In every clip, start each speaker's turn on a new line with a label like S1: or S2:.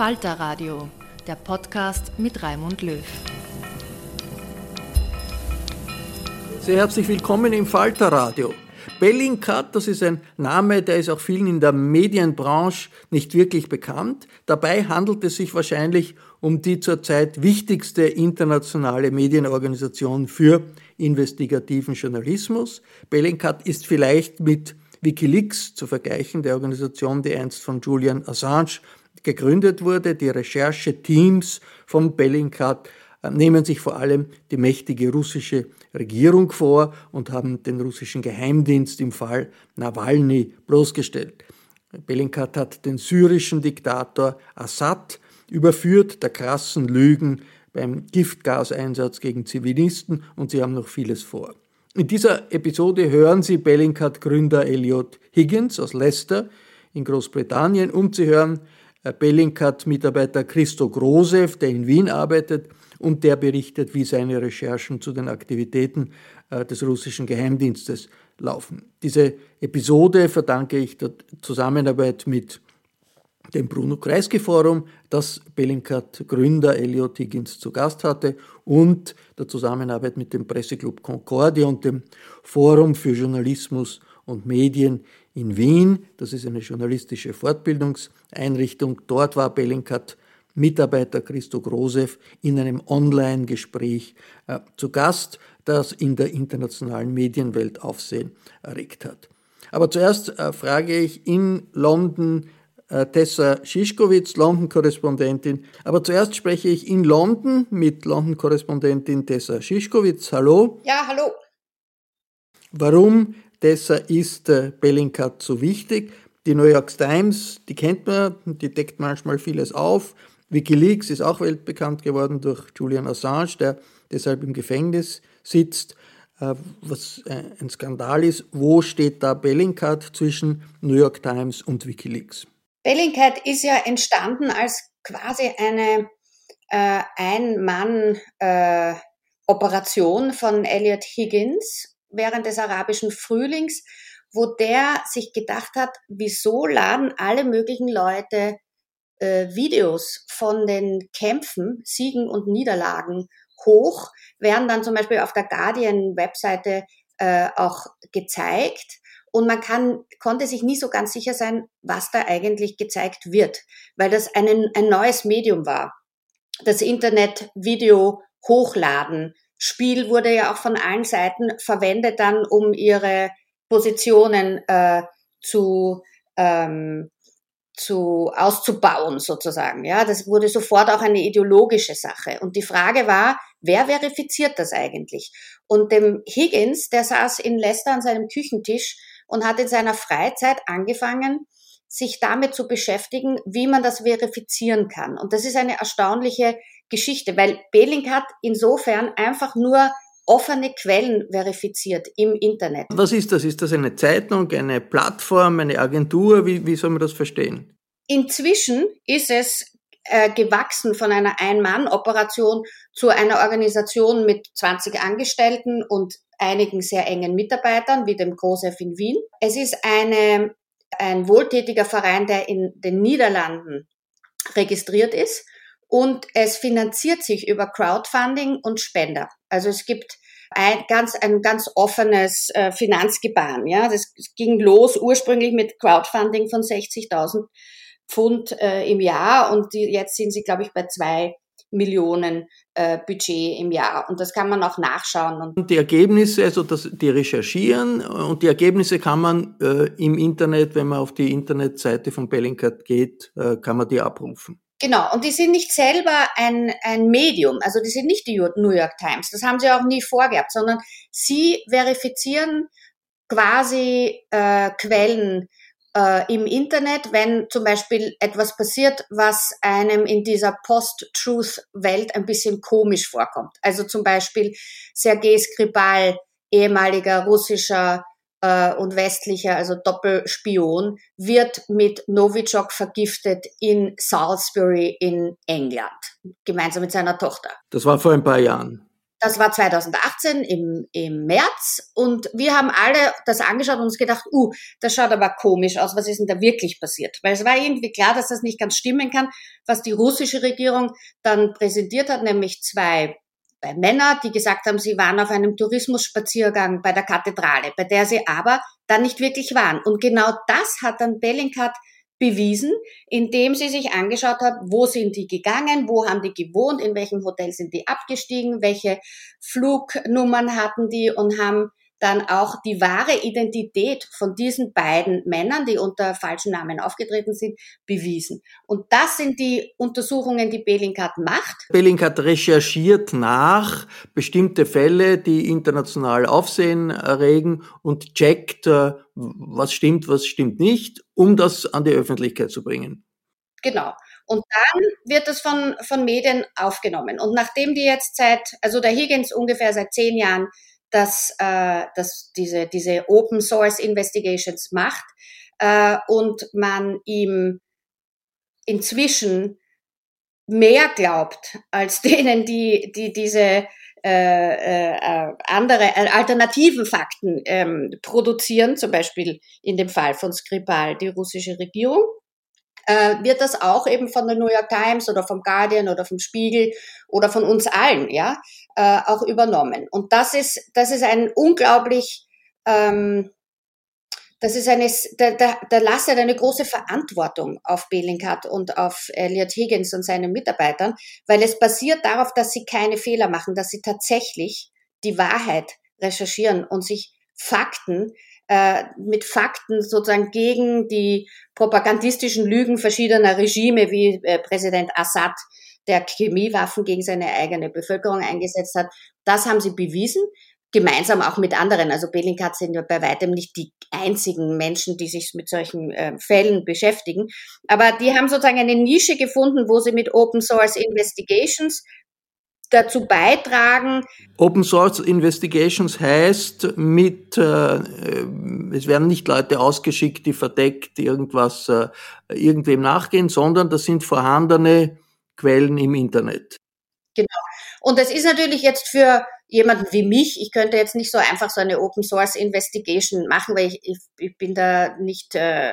S1: Falter Radio, der Podcast mit Raimund Löw.
S2: Sehr herzlich willkommen im Falter Radio. Bellingcat, das ist ein Name, der ist auch vielen in der Medienbranche nicht wirklich bekannt. Dabei handelt es sich wahrscheinlich um die zurzeit wichtigste internationale Medienorganisation für investigativen Journalismus. Bellingcat ist vielleicht mit Wikileaks zu vergleichen, der Organisation, die einst von Julian Assange gegründet wurde. Die Rechercheteams von Bellingcat äh, nehmen sich vor allem die mächtige russische Regierung vor und haben den russischen Geheimdienst im Fall Nawalny bloßgestellt. Bellingcat hat den syrischen Diktator Assad überführt, der krassen Lügen beim Giftgaseinsatz gegen Zivilisten und sie haben noch vieles vor. In dieser Episode hören Sie Bellingcat-Gründer Elliot Higgins aus Leicester in Großbritannien und Sie hören Bellingcat-Mitarbeiter Christo Grosev, der in Wien arbeitet und der berichtet, wie seine Recherchen zu den Aktivitäten äh, des russischen Geheimdienstes laufen. Diese Episode verdanke ich der Zusammenarbeit mit dem Bruno Kreisky Forum, das Bellingcat Gründer Elliot Higgins zu Gast hatte und der Zusammenarbeit mit dem Presseclub Concordia und dem Forum für Journalismus und Medien in Wien. Das ist eine journalistische Fortbildungseinrichtung. Dort war Bellingcat Mitarbeiter Christo Grosev in einem Online-Gespräch äh, zu Gast, das in der internationalen Medienwelt Aufsehen erregt hat. Aber zuerst äh, frage ich in London äh, Tessa Schischkowitz, London-Korrespondentin. Aber zuerst spreche ich in London mit London-Korrespondentin Tessa Schischkowitz. Hallo.
S3: Ja, hallo.
S2: Warum Tessa ist äh, Bellingcat so wichtig? Die New York Times, die kennt man, die deckt manchmal vieles auf. Wikileaks ist auch weltbekannt geworden durch Julian Assange, der deshalb im Gefängnis sitzt, äh, was äh, ein Skandal ist. Wo steht da Bellingcat zwischen New York Times und Wikileaks?
S3: Bellingcat ist ja entstanden als quasi eine äh, Ein-Mann-Operation äh, von Elliot Higgins während des arabischen Frühlings, wo der sich gedacht hat, wieso laden alle möglichen Leute äh, Videos von den Kämpfen, Siegen und Niederlagen hoch, werden dann zum Beispiel auf der Guardian-Webseite äh, auch gezeigt. Und man kann, konnte sich nie so ganz sicher sein, was da eigentlich gezeigt wird, weil das ein, ein neues Medium war. Das Internet, Video hochladen, Spiel wurde ja auch von allen Seiten verwendet dann, um ihre Positionen äh, zu ähm, zu auszubauen sozusagen. Ja, das wurde sofort auch eine ideologische Sache. Und die Frage war, wer verifiziert das eigentlich? Und dem Higgins, der saß in Leicester an seinem Küchentisch und hat in seiner Freizeit angefangen, sich damit zu beschäftigen, wie man das verifizieren kann. Und das ist eine erstaunliche Geschichte, weil Belink hat insofern einfach nur offene Quellen verifiziert im Internet.
S2: Was ist das? Ist das eine Zeitung, eine Plattform, eine Agentur? Wie, wie soll man das verstehen?
S3: Inzwischen ist es äh, gewachsen von einer Ein-Mann-Operation zu einer Organisation mit 20 Angestellten und einigen sehr engen Mitarbeitern, wie dem COSEF in Wien. Es ist eine, ein wohltätiger Verein, der in den Niederlanden registriert ist und es finanziert sich über Crowdfunding und Spender. Also es gibt ein ganz, ein ganz offenes äh, Finanzgebaren. Ja, das ging los ursprünglich mit Crowdfunding von 60.000 Pfund äh, im Jahr und die, jetzt sind sie, glaube ich, bei zwei Millionen äh, Budget im Jahr. Und das kann man auch nachschauen.
S2: Und die Ergebnisse, also das, die recherchieren und die Ergebnisse kann man äh, im Internet, wenn man auf die Internetseite von Bellingcat geht, äh, kann man die abrufen.
S3: Genau, und die sind nicht selber ein, ein Medium, also die sind nicht die New York Times, das haben sie auch nie vorgehabt, sondern sie verifizieren quasi äh, Quellen äh, im Internet, wenn zum Beispiel etwas passiert, was einem in dieser Post-Truth-Welt ein bisschen komisch vorkommt. Also zum Beispiel Sergei Skripal, ehemaliger russischer äh, und westlicher, also Doppelspion, wird mit Novichok vergiftet in Salisbury in England, gemeinsam mit seiner Tochter.
S2: Das war vor ein paar Jahren.
S3: Das war 2018 im, im März und wir haben alle das angeschaut und uns gedacht, uh, das schaut aber komisch aus, was ist denn da wirklich passiert? Weil es war irgendwie klar, dass das nicht ganz stimmen kann, was die russische Regierung dann präsentiert hat, nämlich zwei bei Männer, die gesagt haben, sie waren auf einem Tourismusspaziergang bei der Kathedrale, bei der sie aber dann nicht wirklich waren. Und genau das hat dann Bellingcat bewiesen, indem sie sich angeschaut hat, wo sind die gegangen, wo haben die gewohnt, in welchem Hotel sind die abgestiegen, welche Flugnummern hatten die und haben dann auch die wahre Identität von diesen beiden Männern, die unter falschen Namen aufgetreten sind, bewiesen. Und das sind die Untersuchungen, die Bellingcat macht.
S2: Bellingcat recherchiert nach bestimmte Fälle, die international Aufsehen erregen und checkt, äh, was stimmt, was stimmt nicht, um das an die Öffentlichkeit zu bringen.
S3: Genau. Und dann wird es von, von Medien aufgenommen. Und nachdem die jetzt seit, also der Higgins ungefähr seit zehn Jahren dass, äh, dass diese, diese Open Source Investigations macht äh, und man ihm inzwischen mehr glaubt als denen, die, die diese äh, äh, andere äh, alternativen Fakten ähm, produzieren, zum Beispiel in dem Fall von Skripal die russische Regierung äh, wird das auch eben von der New York Times oder vom Guardian oder vom Spiegel oder von uns allen, ja, äh, auch übernommen. Und das ist, das ist ein unglaublich, ähm, das ist eine, da, da, da lastet eine große Verantwortung auf Bellingcat und auf Elliot Higgins und seinen Mitarbeitern, weil es basiert darauf, dass sie keine Fehler machen, dass sie tatsächlich die Wahrheit recherchieren und sich Fakten äh, mit Fakten sozusagen gegen die propagandistischen Lügen verschiedener Regime wie äh, Präsident Assad, der Chemiewaffen gegen seine eigene Bevölkerung eingesetzt hat. Das haben sie bewiesen gemeinsam auch mit anderen. Also Bellingcat sind ja bei weitem nicht die einzigen Menschen, die sich mit solchen äh, Fällen beschäftigen. Aber die haben sozusagen eine Nische gefunden, wo sie mit Open Source Investigations dazu beitragen.
S2: Open Source Investigations heißt mit, äh, es werden nicht Leute ausgeschickt, die verdeckt irgendwas äh, irgendwem nachgehen, sondern das sind vorhandene Quellen im Internet.
S3: Genau. Und das ist natürlich jetzt für jemanden wie mich, ich könnte jetzt nicht so einfach so eine Open Source Investigation machen, weil ich, ich, bin da nicht, äh,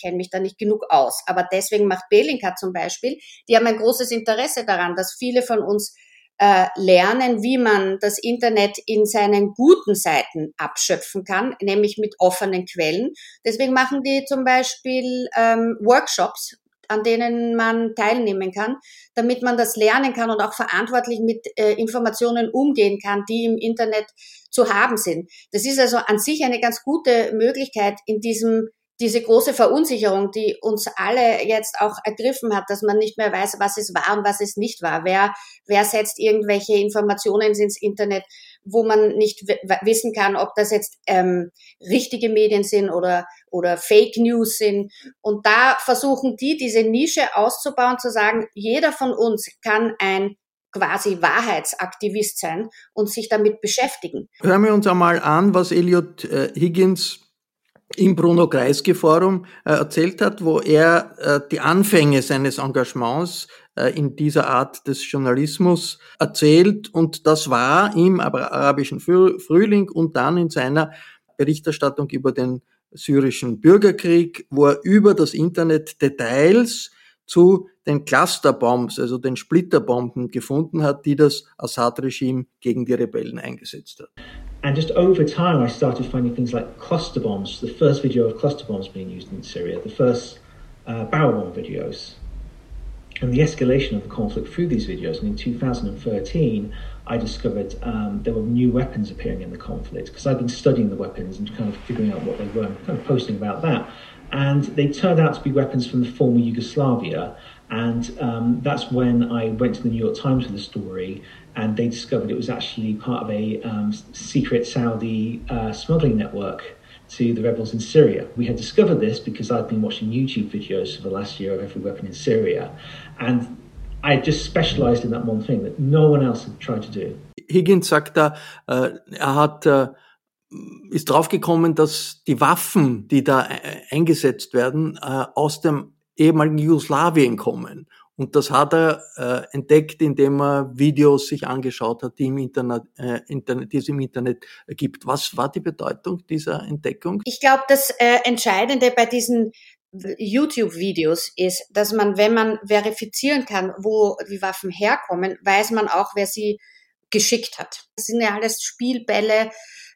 S3: kenne mich da nicht genug aus. Aber deswegen macht Bellingcat zum Beispiel, die haben ein großes Interesse daran, dass viele von uns äh, lernen, wie man das Internet in seinen guten Seiten abschöpfen kann, nämlich mit offenen Quellen. Deswegen machen die zum Beispiel ähm, Workshops an denen man teilnehmen kann, damit man das lernen kann und auch verantwortlich mit äh, Informationen umgehen kann, die im Internet zu haben sind. Das ist also an sich eine ganz gute Möglichkeit in diesem diese große Verunsicherung, die uns alle jetzt auch ergriffen hat, dass man nicht mehr weiß, was es war und was es nicht war. Wer, wer setzt irgendwelche Informationen ins Internet, wo man nicht wissen kann, ob das jetzt ähm, richtige Medien sind oder, oder Fake News sind. Und da versuchen die, diese Nische auszubauen, zu sagen, jeder von uns kann ein quasi Wahrheitsaktivist sein und sich damit beschäftigen.
S2: Hören wir uns einmal an, was Elliot äh, Higgins im Bruno Kreisky Forum äh, erzählt hat, wo er äh, die Anfänge seines Engagements in dieser Art des Journalismus erzählt. Und das war im arabischen Frühling und dann in seiner Berichterstattung über den syrischen Bürgerkrieg, wo er über das Internet Details zu den Clusterbombs, also den Splitterbomben gefunden hat, die das Assad-Regime gegen die Rebellen eingesetzt hat.
S4: And just over time, I started finding things like cluster bombs, the first video of cluster bombs being used in Syria, the first uh, barrel bomb videos, and the escalation of the conflict through these videos. And in 2013, I discovered um, there were new weapons appearing in the conflict because I'd been studying the weapons and kind of figuring out what they were and kind of posting about that. And they turned out to be weapons from the former Yugoslavia. And um, that's when I went to the New York Times with the story, and they discovered it was actually part of a um, secret Saudi uh, smuggling network to the rebels in Syria. We had discovered this because I'd been watching YouTube videos for the last year of every weapon in Syria, and I just specialized in that one thing that no one else had tried to do.
S2: Higgins sagt da, äh, er hat äh, ist draufgekommen, dass die Waffen, die da äh, eingesetzt werden, äh, aus dem ehemaligen Jugoslawien kommen. Und das hat er äh, entdeckt, indem er Videos sich angeschaut hat, die, im Internet, äh, Internet, die es im Internet gibt. Was war die Bedeutung dieser Entdeckung?
S3: Ich glaube, das äh, Entscheidende bei diesen YouTube-Videos ist, dass man, wenn man verifizieren kann, wo die Waffen herkommen, weiß man auch, wer sie geschickt hat. Das sind ja alles Spielbälle,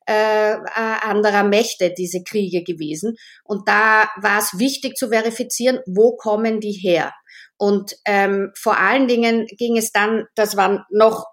S3: äh, anderer Mächte, diese Kriege gewesen. Und da war es wichtig zu verifizieren, wo kommen die her. Und ähm, vor allen Dingen ging es dann, das war noch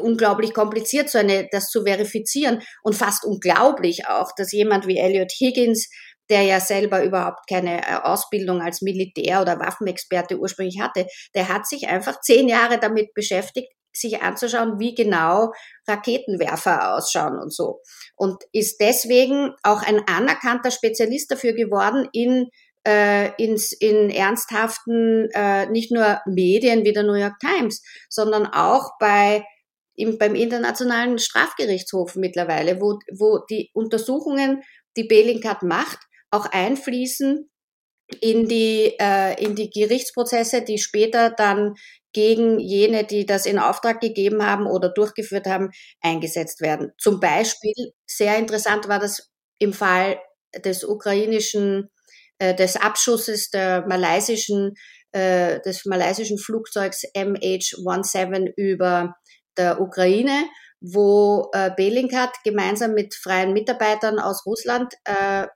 S3: unglaublich kompliziert, so eine, das zu verifizieren und fast unglaublich auch, dass jemand wie Elliot Higgins, der ja selber überhaupt keine äh, Ausbildung als Militär oder Waffenexperte ursprünglich hatte, der hat sich einfach zehn Jahre damit beschäftigt, sich anzuschauen, wie genau Raketenwerfer ausschauen und so. Und ist deswegen auch ein anerkannter Spezialist dafür geworden, in äh, ins, in ernsthaften, äh, nicht nur Medien wie der New York Times, sondern auch bei im, beim Internationalen Strafgerichtshof mittlerweile, wo, wo die Untersuchungen, die Bellingcat macht, auch einfließen in die, äh, in die Gerichtsprozesse, die später dann gegen jene, die das in Auftrag gegeben haben oder durchgeführt haben, eingesetzt werden. Zum Beispiel, sehr interessant war das im Fall des ukrainischen, äh, des Abschusses der malaysischen, äh, des malaysischen Flugzeugs MH17 über der Ukraine, wo äh, Bellingcat gemeinsam mit freien Mitarbeitern aus Russland äh,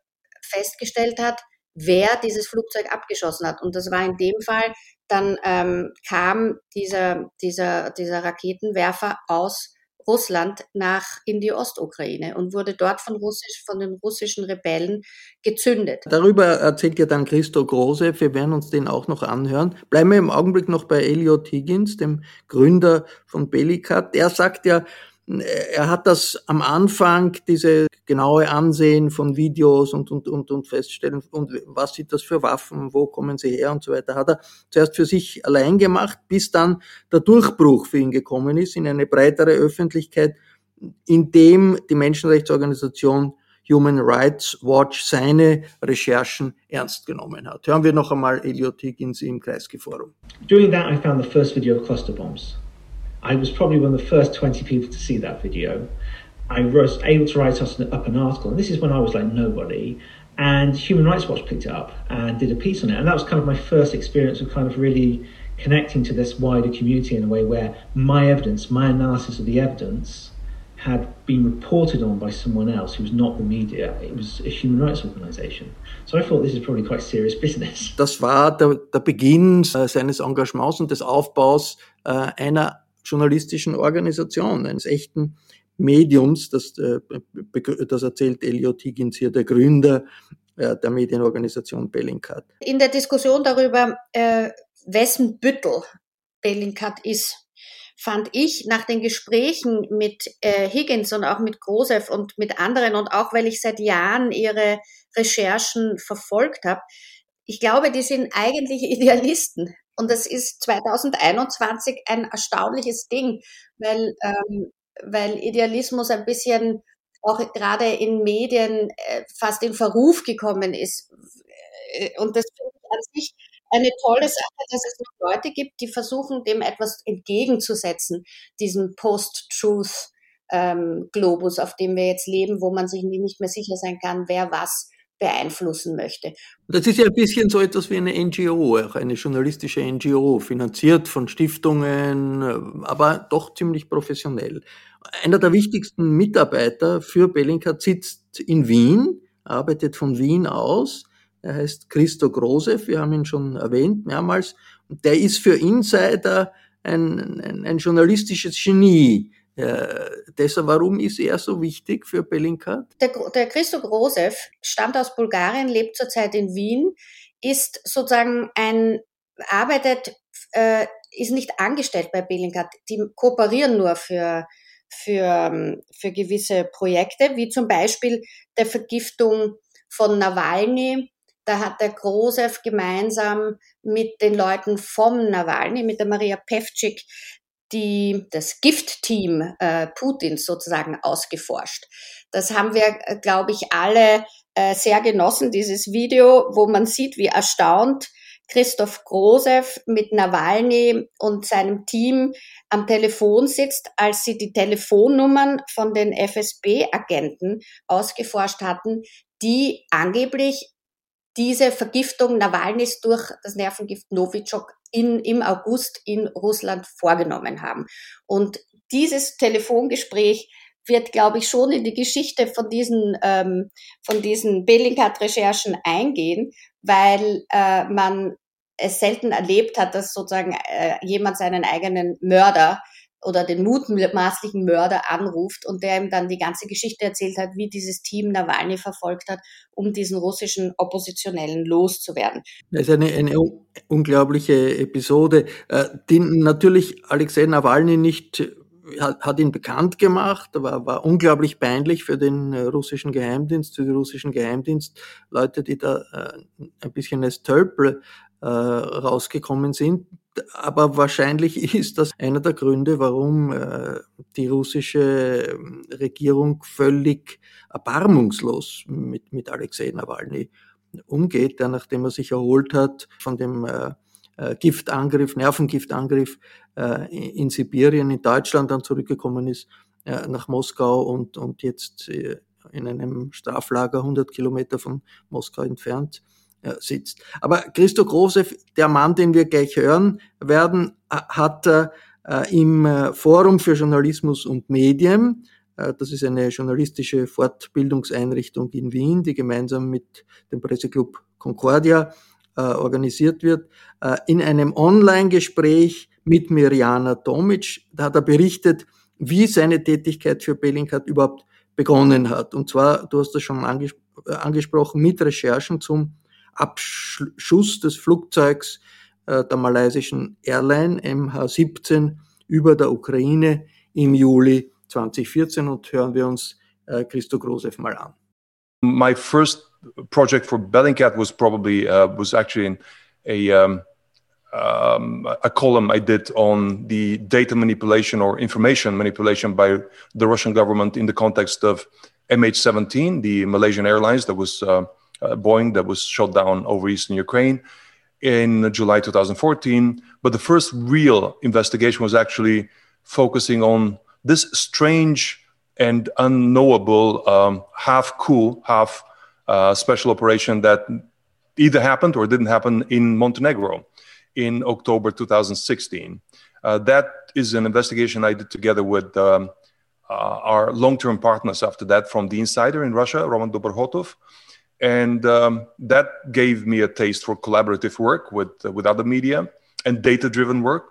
S3: festgestellt hat, wer dieses Flugzeug abgeschossen hat. Und das war in dem Fall, dann ähm, kam dieser, dieser, dieser Raketenwerfer aus Russland nach in die Ostukraine und wurde dort von, Russisch, von den russischen Rebellen gezündet.
S2: Darüber erzählt ja dann Christo Große, wir werden uns den auch noch anhören. Bleiben wir im Augenblick noch bei Elliot Higgins, dem Gründer von Bellicat. Der sagt ja, er hat das am Anfang, diese genaue Ansehen von Videos und, und, und, und feststellen, und was sind das für Waffen, wo kommen sie her und so weiter, hat er zuerst für sich allein gemacht, bis dann der Durchbruch für ihn gekommen ist in eine breitere Öffentlichkeit, in dem die Menschenrechtsorganisation Human Rights Watch seine Recherchen ernst genommen hat. Hören wir noch einmal Elliot Higgins im Kreisky Forum.
S4: Doing that I found the first video of cluster bombs. I was probably one of the first 20 people to see that video. I was able to write up an article, and this is when I was like nobody. And Human Rights Watch picked it up and did a piece on it. And that was kind of my first experience of kind of really connecting to this wider community in a way where my evidence, my analysis of the evidence, had been reported on by someone else who was not the media. It was a human rights organization. So I thought this is probably quite serious business.
S2: Das war der, der Beginn äh, seines Engagements und des Aufbaus äh, einer journalistischen Organisation, eines echten Mediums, das, äh, das erzählt Elliot Higgins hier, der Gründer äh, der Medienorganisation Bellingcat.
S3: In der Diskussion darüber, äh, wessen Büttel Bellingcat ist, fand ich nach den Gesprächen mit äh, Higgins und auch mit Grosev und mit anderen und auch weil ich seit Jahren ihre Recherchen verfolgt habe, ich glaube, die sind eigentlich Idealisten. Und das ist 2021 ein erstaunliches Ding, weil, ähm, weil Idealismus ein bisschen auch gerade in Medien äh, fast in Verruf gekommen ist. Äh, und das finde ich an sich eine tolle Sache, dass es noch Leute gibt, die versuchen, dem etwas entgegenzusetzen, diesem Post-Truth-Globus, ähm, auf dem wir jetzt leben, wo man sich nicht mehr sicher sein kann, wer was beeinflussen möchte.
S2: Das ist ja ein bisschen so etwas wie eine NGO, auch eine journalistische NGO, finanziert von Stiftungen, aber doch ziemlich professionell. Einer der wichtigsten Mitarbeiter für Bellingcat sitzt in Wien, arbeitet von Wien aus er heißt Christo Grosev, wir haben ihn schon erwähnt mehrmals. Der ist für Insider ein, ein, ein journalistisches Genie. Äh, deshalb, warum ist er so wichtig für Bellingcat?
S3: Der, der Christo Grosev stammt aus Bulgarien, lebt zurzeit in Wien, ist sozusagen ein, arbeitet, äh, ist nicht angestellt bei Bellingcat. Die kooperieren nur für, für, für gewisse Projekte, wie zum Beispiel der Vergiftung von Nawalny da hat der Grosev gemeinsam mit den Leuten vom Nawalny, mit der Maria Pevcik, die, das Giftteam äh, Putins sozusagen ausgeforscht. Das haben wir, äh, glaube ich, alle äh, sehr genossen, dieses Video, wo man sieht, wie erstaunt Christoph Grosev mit Nawalny und seinem Team am Telefon sitzt, als sie die Telefonnummern von den FSB-Agenten ausgeforscht hatten, die angeblich diese Vergiftung Nawalnys durch das Nervengift Novichok in, im August in Russland vorgenommen haben. Und dieses Telefongespräch wird, glaube ich, schon in die Geschichte von diesen, ähm, von diesen Bellingcat-Recherchen eingehen, weil äh, man es selten erlebt hat, dass sozusagen äh, jemand seinen eigenen Mörder oder den mutmaßlichen Mörder anruft und der ihm dann die ganze Geschichte erzählt hat, wie dieses Team Nawalny verfolgt hat, um diesen russischen Oppositionellen loszuwerden.
S2: Das ist eine, eine unglaubliche Episode, äh, die natürlich Alexei Nawalny nicht hat, hat ihn bekannt gemacht, war, war unglaublich peinlich für den äh, russischen Geheimdienst, für die russischen Geheimdienstleute, die da äh, ein bisschen als Tölpel äh, rausgekommen sind. Aber wahrscheinlich ist das einer der Gründe, warum äh, die russische ähm, Regierung völlig erbarmungslos mit, mit Alexei Nawalny umgeht, der nachdem er sich erholt hat von dem äh, äh Giftangriff, Nervengiftangriff äh, in Sibirien, in Deutschland dann zurückgekommen ist, äh, nach Moskau und, und jetzt äh, in einem Straflager 100 Kilometer von Moskau entfernt sitzt. Aber Christo Grosev, der Mann, den wir gleich hören werden, äh, hat äh, im Forum für Journalismus und Medien, das ist eine journalistische Fortbildungseinrichtung in Wien, die gemeinsam mit dem Presseclub Concordia organisiert wird, in einem Online-Gespräch mit Mirjana Tomic, da hat er berichtet, wie seine Tätigkeit für Bellingcat überhaupt begonnen hat. Und zwar, du hast das schon anges angesprochen, mit Recherchen zum Abschuss des Flugzeugs äh, der malaysischen Airline MH17 über der Ukraine im Juli 2014 und hören wir uns äh, Christo Grosev mal an.
S5: My first project for Bellingcat was probably uh, was actually in a um, um, a column I did on the data manipulation or information manipulation by the Russian government in the context of MH17, the Malaysian Airlines that was uh, Boeing that was shot down over eastern Ukraine in July 2014. But the first real investigation was actually focusing on this strange and unknowable um, half coup, half uh, special operation that either happened or didn't happen in Montenegro in October 2016. Uh, that is an investigation I did together with um, uh, our long-term partners after that from the insider in Russia, Roman Dobrotov. And um, that gave me a taste for collaborative work with, uh, with other media and data-driven work.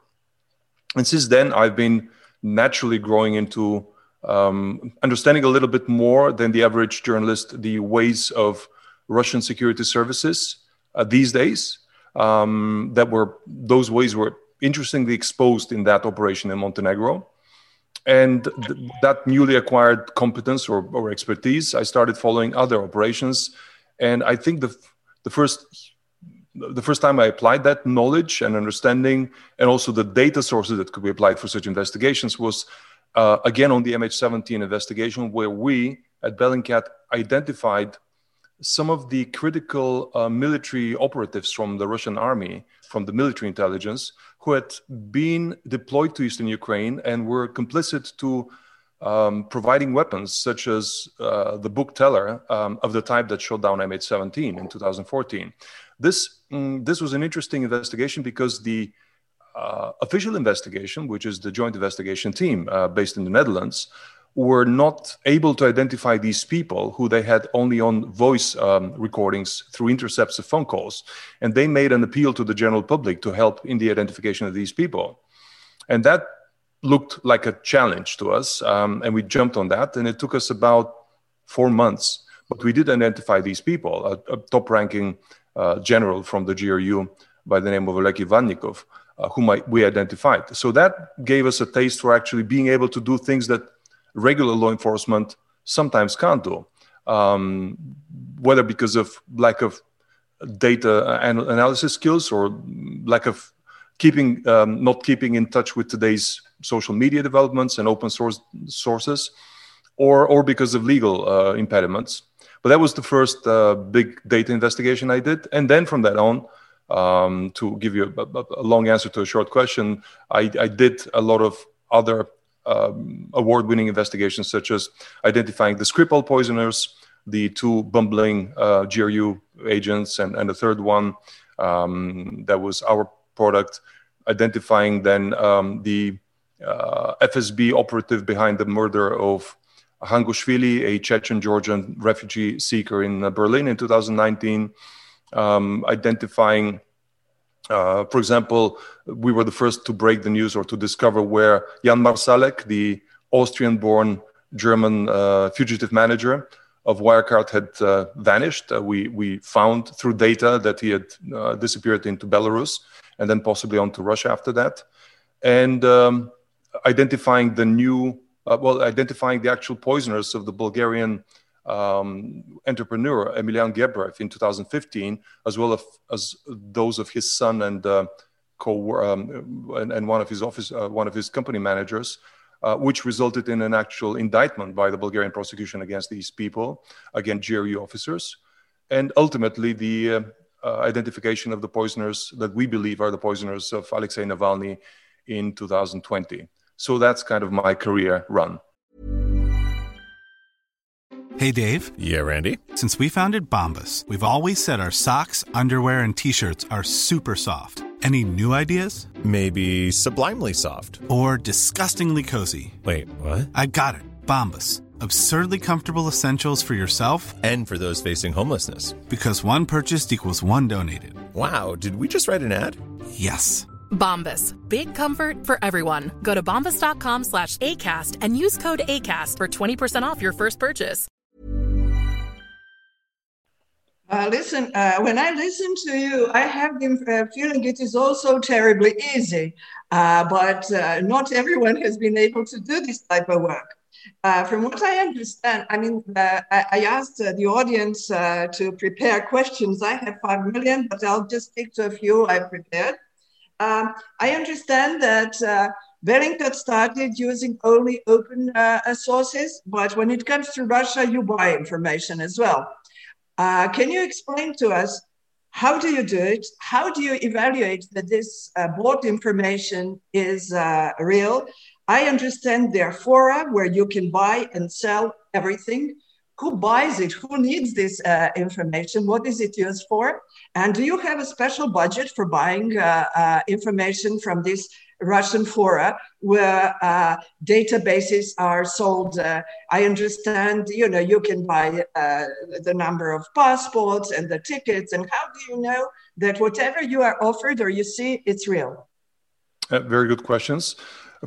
S5: And since then, I've been naturally growing into um, understanding a little bit more than the average journalist the ways of Russian security services uh, these days. Um, that were those ways were interestingly exposed in that operation in Montenegro. And th- that newly acquired competence or, or expertise, I started following other operations. And I think the, the first the first time I applied that knowledge and understanding, and also the data sources that could be applied for such investigations, was uh, again on the MH17 investigation, where we at Bellingcat identified some of the critical uh, military operatives from the Russian army, from the military intelligence, who had been deployed to eastern Ukraine and were complicit to um, providing weapons such as uh, the book teller um, of the type that shot down MH17 in 2014. This, mm, this was an interesting investigation because the uh, official investigation, which is the joint investigation team uh, based in the Netherlands, were not able to identify these people who they had only on voice um, recordings through intercepts of phone calls. And they made an appeal to the general public to help in the identification of these people. And that looked like a challenge to us. Um, and we jumped on that. And it took us about four months. But we did identify these people, a, a top ranking uh, general from the GRU by the name of Oleg Ivannikov, uh, whom I, we identified. So that gave us a taste for actually being able to do things that regular law enforcement sometimes can't do, um, whether because of lack of data analysis skills or lack of keeping um, not keeping in touch with today's social media developments and open source sources, or or because of legal uh, impediments. But that was the first uh, big data investigation I did, and then from that on. Um, to give you a, a, long answer to a short question, I, I did a lot of other um, award-winning investigations, such as identifying the Skripal poisoners, the two bumbling uh, GRU agents, and, and the third one um, that was our product, identifying then um, the FSB operative behind the murder of Hangushvili, a Chechen Georgian refugee seeker in uh, Berlin in 2019, um, identifying uh, for example, we were the first to break the news or to discover where Jan Marsalek, the Austrian born German uh, fugitive manager of Wirecard, had uh, vanished. Uh, we, we found through data that he had uh, disappeared into Belarus and then possibly onto Russia after that. And um, identifying the new, well, identifying the actual poisoners of the Bulgarian um, entrepreneur Emilian Gebrev in 2015, as well as, as those of his son and uh, co um, and, and, one of his office, uh, one of his company managers, uh, which resulted in an actual indictment by the Bulgarian prosecution against these people, against GRU officers, and ultimately the uh, uh, identification of the poisoners that we believe are the poisoners of Alexei Navalny in 2020. So that's kind of my career run.
S6: Hey, Dave.
S7: Yeah, Randy.
S6: Since we founded Bombus, we've always said our socks, underwear, and t shirts are super soft. Any new ideas?
S7: Maybe sublimely soft.
S6: Or disgustingly cozy.
S7: Wait, what?
S6: I got it. Bombus. Absurdly comfortable essentials for yourself
S7: and for those facing homelessness.
S6: Because one purchased equals one donated.
S7: Wow, did we just write an ad?
S6: Yes.
S8: Bombas. Big comfort for everyone. Go to bombas.com slash ACAST and use code ACAST for 20% off your first purchase.
S9: Uh, listen, uh, when I listen to you, I have the uh, feeling it is also terribly easy, uh, but uh, not everyone has been able to do this type of work. Uh, from what I understand, I mean, I, I, asked the audience to prepare questions. I have five million, but I'll just stick to a few I prepared. Um, I understand that Bellingcat started using only open sources, but when it comes to Russia, you buy information as well. Uh, can you explain to us how do you do it? How do you evaluate that this uh, bought information is uh, real? I understand there are fora where you can buy and sell everything. Who buys it? Who needs this uh, information? What is it used for? And do you have a special budget for buying uh, uh, information from this Russian fora where uh, databases are sold. Uh, I understand, you know, you can buy uh, the number of passports and the tickets. And how do you know that whatever you are offered or you see, it's real?
S5: Uh, very good questions.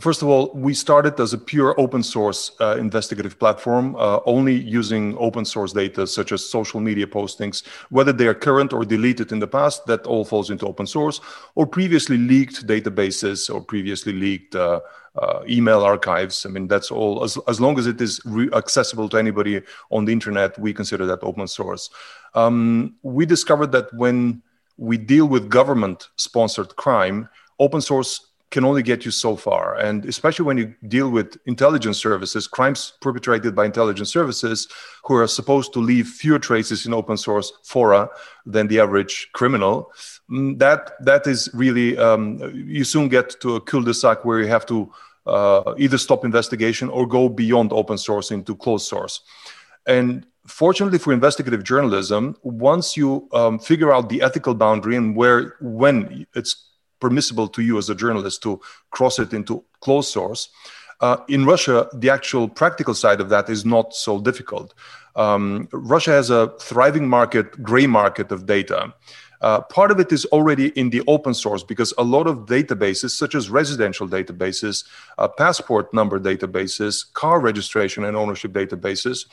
S5: First of all, we started as a pure open source uh, investigative platform, uh, only using open source data such as social media postings, whether they are current or deleted in the past, that all falls into open source, or previously leaked databases or previously leaked uh, uh email archives. I mean, that's all, as, as long as it is re- accessible to anybody on the internet, we consider that open source. Um, we discovered that when we deal with government sponsored crime, open source can only get you so far. And especially when you deal with intelligence services, crimes perpetrated by intelligence services who are supposed to leave fewer traces in open source fora than the average criminal, mm, that that is really um, you soon get to a cul-de-sac where you have to uh, either stop investigation or go beyond open source into closed source. And fortunately for investigative journalism, once you um, figure out the ethical boundary and where when it's permissible to you as a journalist to cross it into closed source. Uh, in Russia, the actual practical side of that is not so difficult. Um, Russia has a thriving market, gray market of data. Uh, part of it is already in the open source because a lot of databases, such as residential databases, uh, passport number databases, car registration and ownership databases,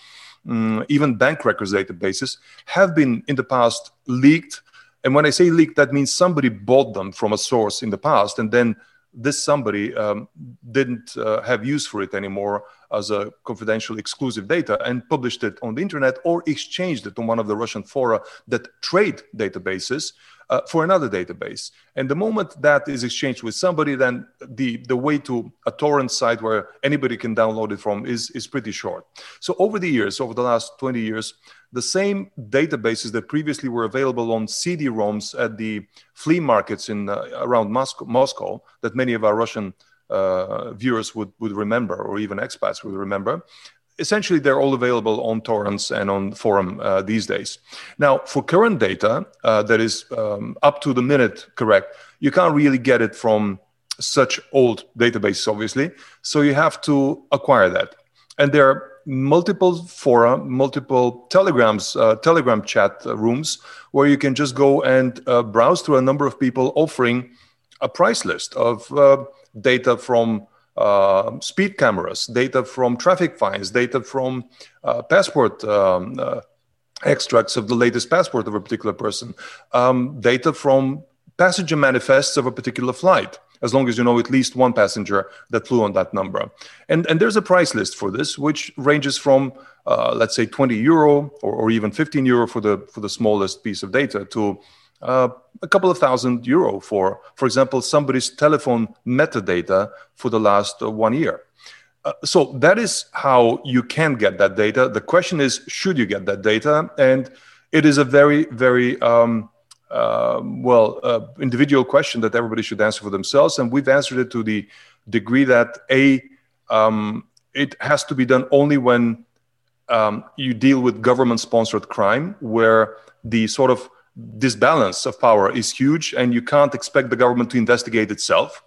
S5: um, even bank records databases, have been in the past leaked and when I say leaked, that means somebody bought them from a source in the past, and then this somebody um, didn't uh, have use for it anymore as a confidential exclusive data and published it on the internet or exchanged it on one of the Russian fora that trade databases uh, for another database. And the moment that is exchanged with somebody, then the, the way to a torrent site where anybody can download it from is, is pretty short. So over the years, over the last 20 years, the same databases that previously were available on CD-ROMs at the flea markets in uh, around Moscow, Moscow, that many of our Russian uh, viewers would, would remember, or even expats would remember, essentially they're all available on torrents and on forum uh, these days. Now for current data uh, that is um, up to the minute correct you can't really get it from such old databases obviously. So you have to acquire that. And there are multiple fora multiple telegrams uh, telegram chat rooms where you can just go and uh, browse through a number of people offering a price list of uh, data from uh, speed cameras, data from traffic fines, data from uh, passport um, uh, extracts of the latest passport of a particular person, um, data from passenger manifests of a particular flight, as long as you know at least one passenger that flew on that number. And, and there's a price list for this, which ranges from, uh, let's say, 20 euro or, or even 15 euro for the, for the smallest piece of data to uh, a couple of thousand euro for, for example, somebody's telephone metadata for the last uh, one year. Uh, so that is how you can get that data. The question is, should you get that data? And it is a very, very um, uh, well uh, individual question that everybody should answer for themselves. And we've answered it to the degree that a um, it has to be done only when um, you deal with government-sponsored crime, where the sort of disbalance of power is huge, and you can't expect the government to investigate itself.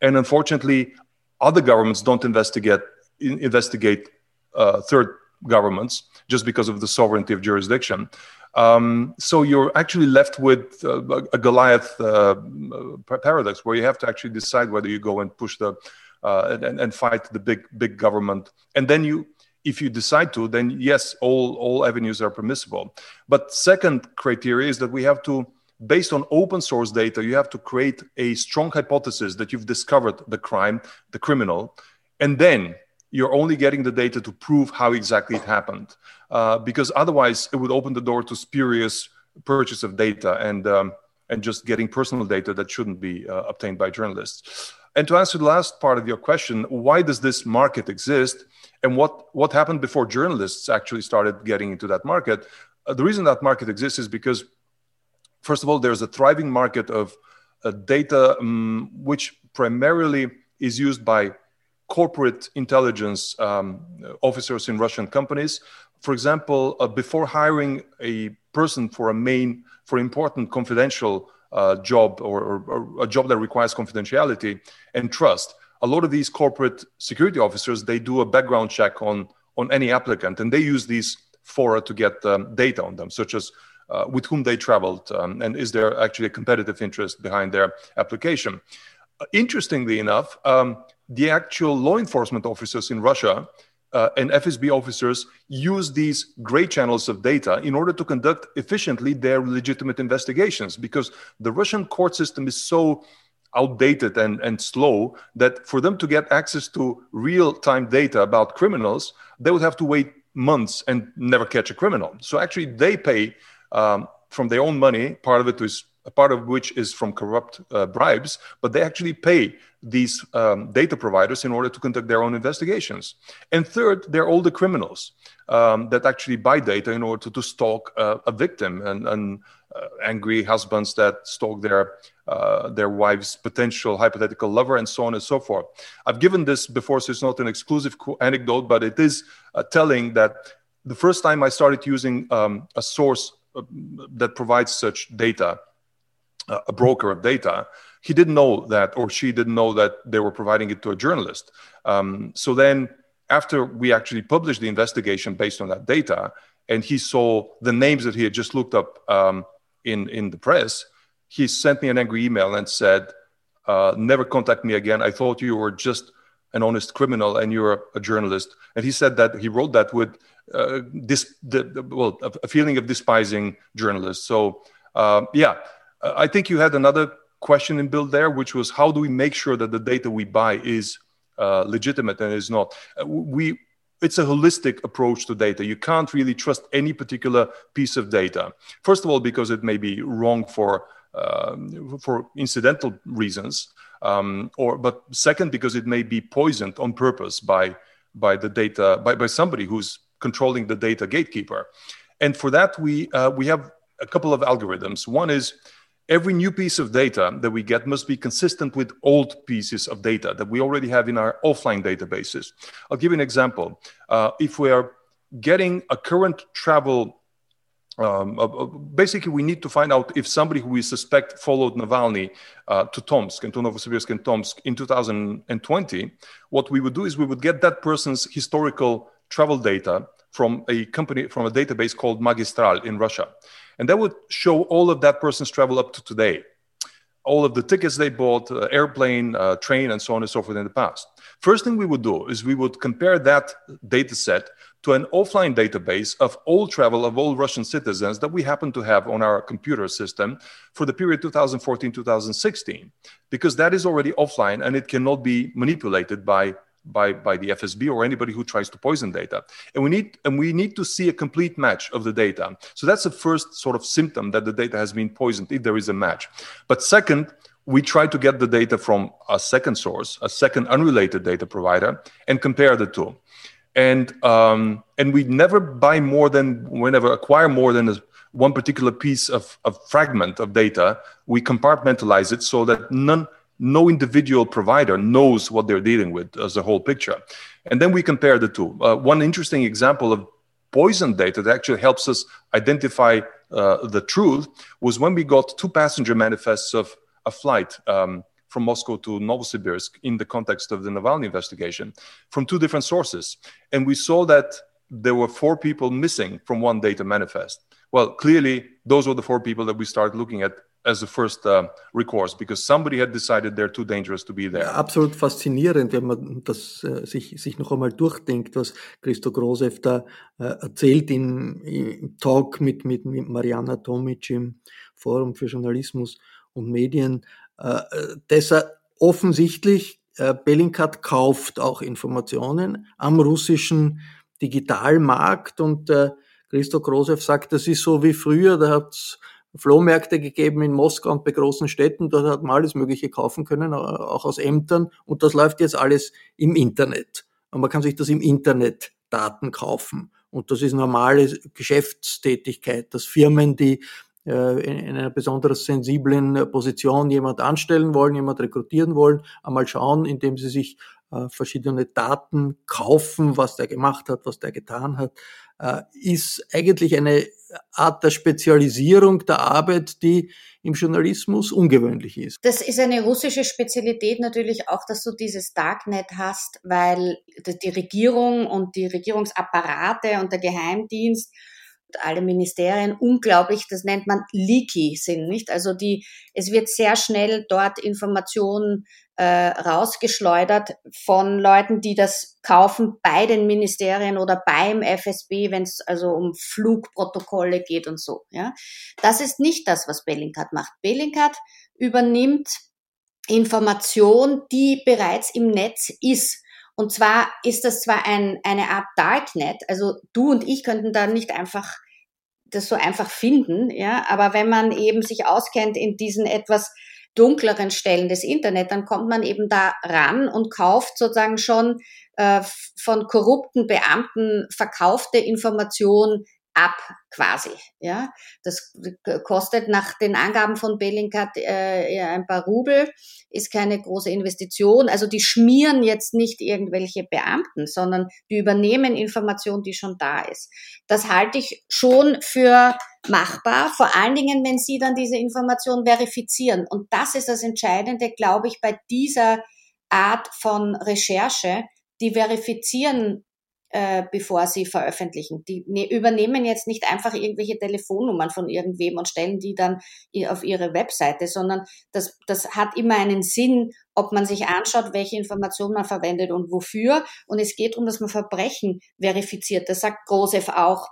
S5: And unfortunately, other governments don't investigate investigate uh, third governments just because of the sovereignty of jurisdiction. Um, so you're actually left with uh, a Goliath uh, paradox, where you have to actually decide whether you go and push the uh, and, and fight the big big government, and then you if you decide to, then yes, all, all avenues are permissible. But second criteria is that we have to, based on open source data, you have to create a strong hypothesis that you've discovered the crime, the criminal, and then you're only getting the data to prove how exactly it happened. Uh, because otherwise, it would open the door to spurious purchase of data and um, and just getting personal data that shouldn't be uh, obtained by journalists. And to answer the last part of your question, why does this market exist? And what, what happened before journalists actually started getting into that market? Uh, the reason that market exists is because, first of all, there's a thriving market of uh, data um, which primarily is used by corporate intelligence um, officers in Russian companies. For example, uh, before hiring a person for a main, for important confidential uh, job or, or, or, a job that requires confidentiality and trust, a lot of these corporate security officers they do a background check on on any applicant, and they use these fora to get um, data on them, such as uh, with whom they traveled um, and is there actually a competitive interest behind their application. Uh, interestingly enough, um, the actual law enforcement officers in Russia uh, and FSB officers use these gray channels of data in order to conduct efficiently their legitimate investigations because the Russian court system is so outdated and, and slow that for them to get access to real time data about criminals, they would have to wait months and never catch a criminal. So actually, they pay um, from their own money. Part of it is a part of which is from corrupt uh, bribes, but they actually pay these um, data providers in order to conduct their own investigations. And third, they're all the criminals um, that actually buy data in order to, to stalk uh, a victim and, and uh, angry husbands that stalk their uh, their wife's potential hypothetical lover and so on and so forth. I've given this before, so it's not an exclusive anecdote, but it is uh, telling that the first time I started using um, a source uh, that provides such data, a broker of data, he didn't know that, or she didn't know that they were providing it to a journalist. Um, so then, after we actually published the investigation based on that data, and he saw the names that he had just looked up um, in in the press, he sent me an angry email and said, uh, "Never contact me again. I thought you were just an honest criminal and you're a, journalist." And he said that he wrote that with uh, this, the, the, well, a, a, feeling of despising journalists. So, uh, yeah, I think you had another question in build there, which was how do we make sure that the data we buy is uh, legitimate and is not? Uh, we it's a holistic approach to data. You can't really trust any particular piece of data. First of all, because it may be wrong for um, for incidental reasons, um, or but second, because it may be poisoned on purpose by by the data by, by somebody who's controlling the data gatekeeper. And for that, we uh, we have a couple of algorithms. One is every new piece of data that we get must be consistent with old pieces of data that we already have in our offline databases. I'll give you an example. Uh, if we are getting a current travel um, uh, uh, basically, we need to find out if somebody who we suspect followed Navalny uh, to Tomsk and to Novosibirsk and Tomsk in 2020. What we would do is we would get that person's historical travel data from a company, from a database called Magistral in Russia. And that would show all of that person's travel up to today, all of the tickets they bought, uh, airplane, uh, train, and so on and so forth in the past. First thing we would do is we would compare that data set to an offline database of all travel of all Russian citizens that we happen to have on our computer system for the period 2014 2016, because that is already offline and it cannot be manipulated by by, by the FSB or anybody who tries to poison data. And we need and we need to see a complete match of the data. So that's the first sort of symptom that the data has been poisoned if there is a match. But second, we try to get the data from a second source, a second unrelated data provider, and compare the two. And um, and we never buy more than we never acquire more than a, one particular piece of, of fragment of data. We compartmentalize it so that none no individual provider knows what they're dealing with as a whole picture. And then we compare the two. Uh, one interesting example of poison data that actually helps us identify uh, the truth was when we got two passenger manifests of a flight um, from Moscow to Novosibirsk in the context of the Navalny investigation from two different sources. And we saw that there were four people missing from one data manifest. Well, clearly, those were the four people that we started looking at as the first uh, recourse because somebody had decided they're too dangerous to be there.
S2: Ja, absolut faszinierend, wenn man das äh, sich, sich noch einmal durchdenkt, was Christo Grosev da äh, erzählt in, im Talk mit, mit, mit Mariana Tomic im Forum für Journalismus und Medien, äh, dass er offensichtlich äh, Bellingcat kauft auch Informationen am russischen Digitalmarkt und äh, Christo Grosev sagt, das ist so wie früher, da hat's Flohmärkte gegeben in Moskau und bei großen Städten. Dort hat man alles Mögliche kaufen können, auch aus Ämtern. Und das läuft jetzt alles im Internet. Und man kann sich das im Internet Daten kaufen. Und das ist normale Geschäftstätigkeit, dass Firmen, die äh, in einer besonders sensiblen Position jemand anstellen wollen, jemand rekrutieren wollen, einmal schauen, indem sie sich äh, verschiedene Daten kaufen, was der gemacht hat, was der getan hat, äh, ist eigentlich eine Art der Spezialisierung der Arbeit, die im Journalismus ungewöhnlich ist.
S3: Das ist eine russische Spezialität natürlich auch, dass du dieses Darknet hast, weil die Regierung und die Regierungsapparate und der Geheimdienst alle Ministerien unglaublich, das nennt man leaky sind, nicht? Also die, es wird sehr schnell dort Informationen äh, rausgeschleudert von Leuten, die das kaufen bei den Ministerien oder beim FSB, wenn es also um Flugprotokolle geht und so. Ja, das ist nicht das, was Bellingcat macht. Bellingcat übernimmt Information, die bereits im Netz ist und zwar ist das zwar ein, eine Art Darknet, also du und ich könnten da nicht einfach das so einfach finden, ja, aber wenn man eben sich auskennt in diesen etwas dunkleren Stellen des Internet, dann kommt man eben da ran und kauft sozusagen schon äh, von korrupten Beamten verkaufte Informationen ab quasi. Ja, das kostet nach den Angaben von Bellingcat äh, ein paar Rubel, ist keine große Investition. Also die schmieren jetzt nicht irgendwelche Beamten, sondern die übernehmen Information, die schon da ist. Das halte ich schon für machbar, vor allen Dingen, wenn sie dann diese Information verifizieren. Und das ist das Entscheidende, glaube ich, bei dieser Art von Recherche, die verifizieren äh, bevor sie veröffentlichen. Die ne, übernehmen jetzt nicht einfach irgendwelche Telefonnummern von irgendwem und stellen die dann auf ihre Webseite, sondern das, das hat immer einen Sinn, ob man sich anschaut, welche Informationen man verwendet und wofür. Und es geht darum, dass man Verbrechen verifiziert. Das sagt Grosef auch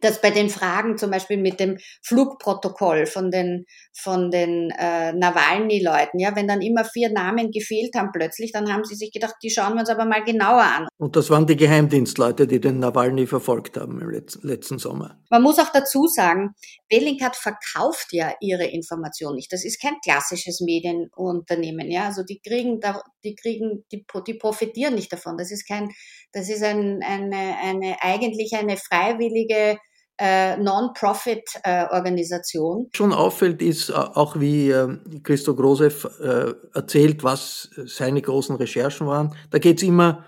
S3: dass bei den Fragen zum Beispiel mit dem Flugprotokoll von den von den äh, Nawalny-Leuten, ja, wenn dann immer vier Namen gefehlt haben plötzlich, dann haben sie sich gedacht, die schauen wir uns aber mal genauer an.
S2: Und das waren die Geheimdienstleute, die den Nawalny verfolgt haben im letzten Sommer.
S3: Man muss auch dazu sagen, Bellingcat verkauft ja ihre Information nicht. Das ist kein klassisches Medienunternehmen, ja, also die kriegen da, die kriegen, die, die profitieren nicht davon. Das ist kein, das ist ein, eine, eine eigentlich eine freiwillige äh, Non-Profit-Organisation.
S2: Äh, Schon auffällt ist äh, auch, wie äh, Christo Grosev äh, erzählt, was seine großen Recherchen waren. Da geht es immer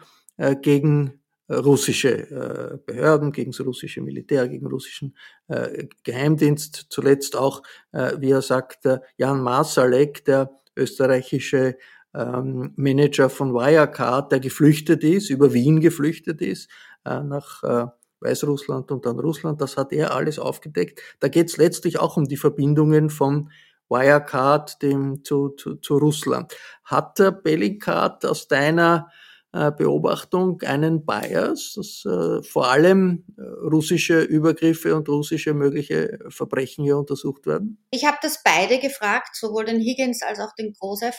S2: gegen russische Behörden, gegen das russische Militär, gegen russischen Geheimdienst. Zuletzt auch, wie er sagt, Jan Masalek, der österreichische ähm, Manager von Wirecard, der geflüchtet ist, über Wien geflüchtet ist, nach Weißrussland und dann Russland, das hat er alles aufgedeckt. Da geht es letztlich auch um die Verbindungen von Wirecard dem, zu, zu, zu Russland. Hat der Bellicard aus deiner äh, Beobachtung einen Bias, dass äh, vor allem äh, russische Übergriffe und russische mögliche Verbrechen hier untersucht werden?
S3: Ich habe das beide gefragt, sowohl den Higgins als auch den Grosev,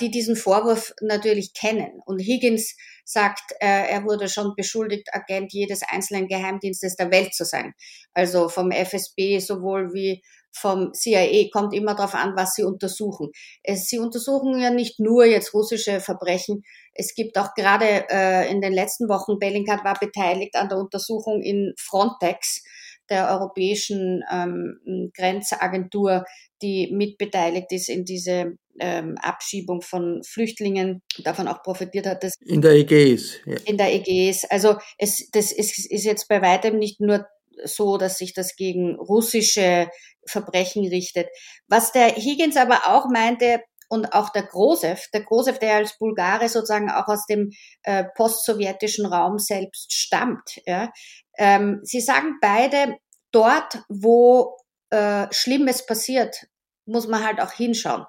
S3: die diesen Vorwurf natürlich kennen. Und Higgins sagt, äh, er wurde schon beschuldigt, Agent jedes einzelnen Geheimdienstes der Welt zu sein. Also vom FSB sowohl wie vom CIA kommt immer darauf an, was sie untersuchen. Es, sie untersuchen ja nicht nur jetzt russische Verbrechen. Es gibt auch gerade äh, in den letzten Wochen, Bellingcat war beteiligt an der Untersuchung in Frontex, der europäischen ähm, Grenzagentur, die mitbeteiligt ist in diese ähm, Abschiebung von Flüchtlingen, davon auch profitiert hat. Dass
S2: in der Ägäis.
S3: Ja. In der Ägäis. Also es, das ist, ist jetzt bei weitem nicht nur so, dass sich das gegen russische Verbrechen richtet. Was der Higgins aber auch meinte, und auch der Grosev, der Grosev, der als Bulgare sozusagen auch aus dem äh, postsowjetischen Raum selbst stammt. Ja. Ähm, sie sagen beide, dort, wo äh, Schlimmes passiert, muss man halt auch hinschauen.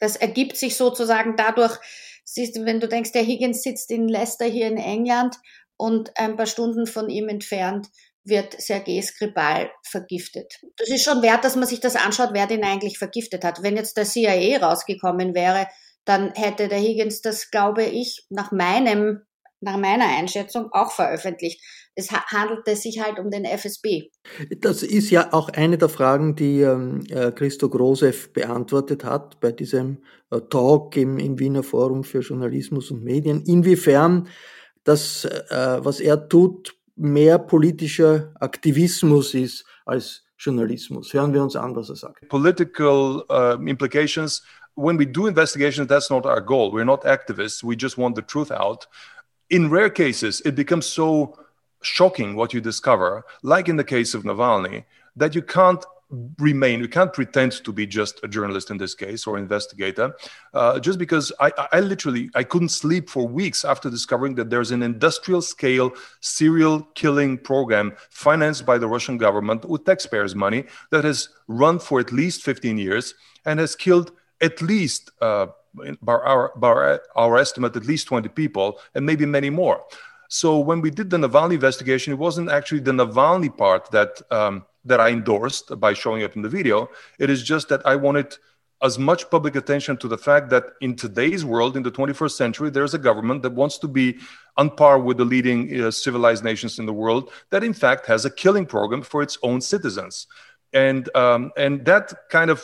S3: Das ergibt sich sozusagen dadurch, siehst du, wenn du denkst, der Higgins sitzt in Leicester hier in England und ein paar Stunden von ihm entfernt wird Sergei Skripal vergiftet. Das ist schon wert, dass man sich das anschaut, wer den eigentlich vergiftet hat. Wenn jetzt der CIA rausgekommen wäre, dann hätte der Higgins das, glaube ich, nach meinem nach meiner Einschätzung auch veröffentlicht. Es handelte sich halt um den FSB.
S2: Das ist ja auch eine der Fragen, die ähm, äh, Christo Grosev beantwortet hat bei diesem äh, Talk im, im Wiener Forum für Journalismus und Medien. Inwiefern das, äh, was er tut, mehr politischer Aktivismus ist als Journalismus. Hören wir uns an, was er sagt.
S5: Political uh, implications. When we do investigations, that's not our goal. We're not activists. We just want the truth out. In rare cases, it becomes so shocking what you discover, like in the case of Navalny, that you can't remain, you can't pretend to be just a journalist in this case or investigator, uh, just because I, I literally I couldn't sleep for weeks after discovering that there's an industrial scale serial killing program financed by the Russian government with taxpayers' money that has run for at least 15 years and has killed at least. Uh, by our, by our, estimate, at least 20 people, and maybe many more. So when we did the Navalny investigation, it wasn't actually the Navalny part that um, that I endorsed by showing up in the video. It is just that I wanted as much public attention to the fact that in today's world, in the 21st century, there's a government that wants to be on par with the leading uh, civilized nations in the world, that in fact has a killing program for its own citizens. And um, and that kind of,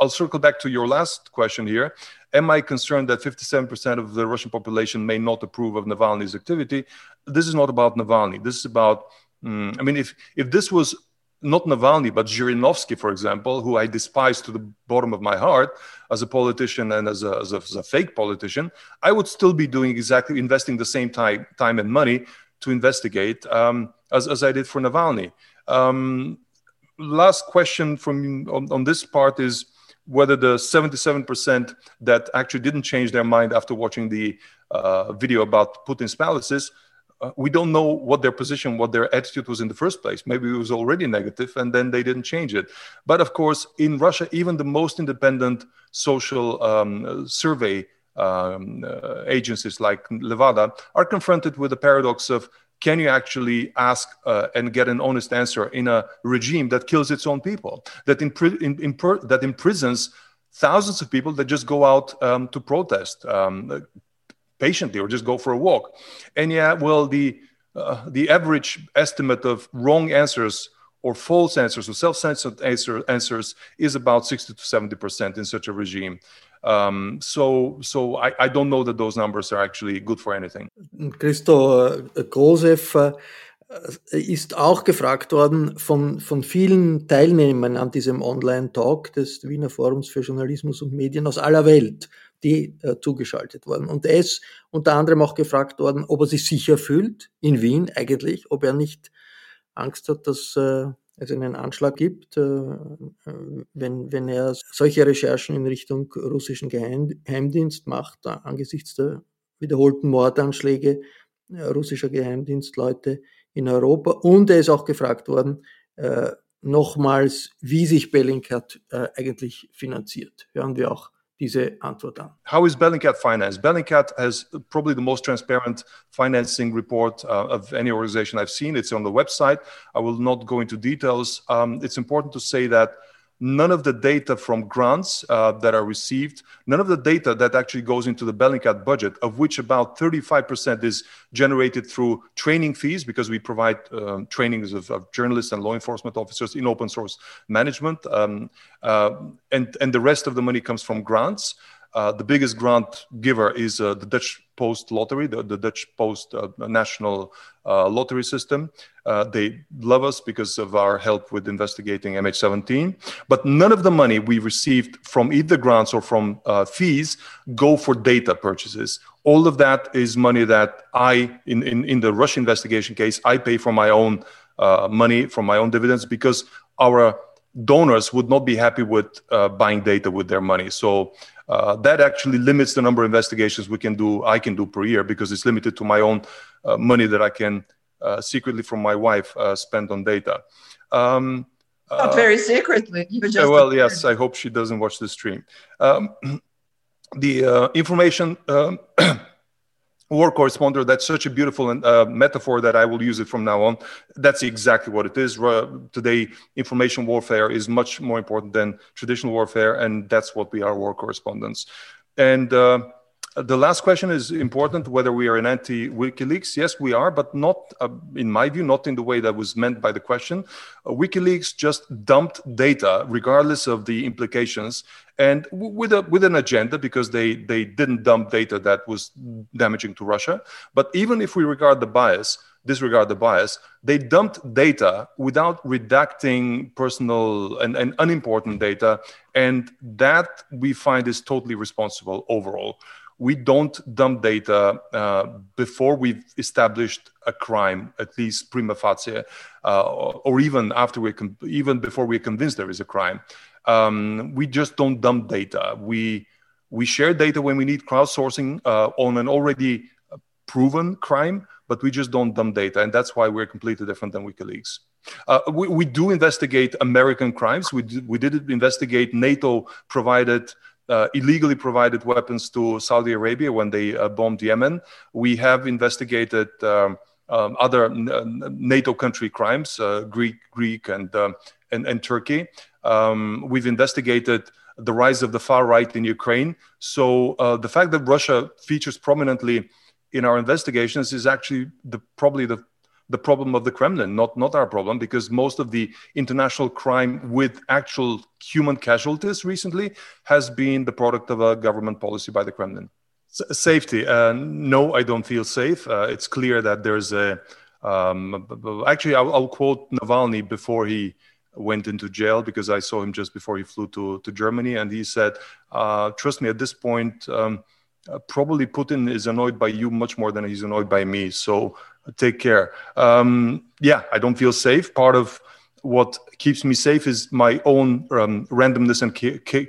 S5: I'll circle back to your last question here. Am I concerned that 57% of the Russian population may not approve of Navalny's activity? This is not about Navalny. This is about, um, I mean, if if this was not Navalny, but Zhirinovsky, for example, who I despise to the bottom of my heart as a politician and as a, as a, as a fake politician, I would still be doing exactly investing the same time, time and money to investigate um, as, as I did for Navalny. Um, last question from on, on this part is whether the 77% that actually didn't change their mind after watching the uh, video about Putin's palaces uh, we don't know what their position, what their attitude was in the first place. Maybe it was already negative and then they didn't change it. But of course, in Russia, even the most independent social um, survey um, uh, agencies like Levada are confronted with the paradox of can you actually ask uh, and get an honest answer in a regime that kills its own people, that, impri- in, that imprisons thousands of people that just go out um, to protest, um, patiently or just go for a walk. And yeah, well, the uh, the average estimate of wrong answers or false answers or self-censored answer, answers is about 60 to 70 percent in such a regime. Um, so, so I, I, don't know that those numbers are actually good for anything.
S2: Christo äh, Grosev äh, ist auch gefragt worden von, von vielen Teilnehmern an diesem Online-Talk des Wiener Forums für Journalismus und Medien aus aller Welt die äh, zugeschaltet worden. Und er ist unter anderem auch gefragt worden, ob er sich sicher fühlt in Wien eigentlich, ob er nicht Angst hat, dass äh, es einen Anschlag gibt, äh, wenn, wenn er solche Recherchen in Richtung russischen Geheimdienst macht, angesichts der wiederholten Mordanschläge äh, russischer Geheimdienstleute in Europa. Und er ist auch gefragt worden, äh, nochmals, wie sich Bellingcat äh, eigentlich finanziert. Hören wir auch diese Antwort an.
S5: How is Bellingcat financed? Bellingcat has probably the most transparent financing report uh, of any organization I've seen. It's on the website. I will not go into details. Um, it's important to say that none of the data from grants uh, that are received, none of the data that actually goes into the Bellingcat budget, of which about 35% is generated through training fees, because we provide um, trainings of, of, journalists and law enforcement officers in open source management. Um, uh, and, and the rest of the money comes from grants. Uh, the biggest grant giver is uh, the Dutch Post Lottery, the, the Dutch Post uh, national uh, lottery system. Uh, they love us because of our help with investigating MH17. But none of the money we received from either grants or from fees go for data purchases. All of that is money that I, in, in, in the Russia investigation case, I pay for my own money, from my own dividends, because our donors would not be happy with buying data with their money. So uh, that actually limits the number of investigations we can do i can do per year because it's limited to my own uh, money that i can uh, secretly from my wife uh, spend on data. Um,
S9: not very secretly
S5: well yes i hope she doesn't watch the stream. Um, the uh, information um, war corresponder that's such a beautiful uh, metaphor that i will use it from now on that's exactly what it is today information warfare is much more important than traditional warfare and that's what we are war correspondents and uh, the last question is important whether we are an anti WikiLeaks. Yes, we are, but not, uh, in my view, not in the way that was meant by the question. Uh, WikiLeaks just dumped data, regardless of the implications, and with, a, with an agenda because they, they didn't dump data that was damaging to Russia. But even if we regard the bias, disregard the bias, they dumped data without redacting personal and, and unimportant data. And that we find is totally responsible overall we don't dump data uh, before we've established a crime, at least prima facie, uh, or, or, even after we even before we're convinced there is a crime. Um, we just don't dump data. We we share data when we need crowdsourcing uh, on an already proven crime, but we just don't dump data, and that's why we're completely different than WikiLeaks. Uh, we, we, do investigate American crimes. We, we did investigate NATO provided uh, illegally provided weapons to Saudi Arabia when they uh, bombed Yemen. We have investigated um, um, other NATO country crimes, uh, Greek, Greek, and um, and, and, Turkey. Um, we've investigated the rise of the far right in Ukraine. So uh, the fact that Russia features prominently in our investigations is actually the, probably the the problem of the Kremlin, not not our problem, because most of the international crime with actual human casualties recently has been the product of a government policy by the Kremlin. S- safety, uh, no, I don't feel safe. Uh, it's clear that there's a um, actually, I'll, I'll, quote Navalny before he went into jail because I saw him just before he flew to to Germany, and he said, uh, "Trust me, at this point." Um, uh, probably Putin is annoyed by you much more than he's annoyed by me. So take care. Um, yeah, I don't feel safe. Part of what keeps me safe is my own um, randomness and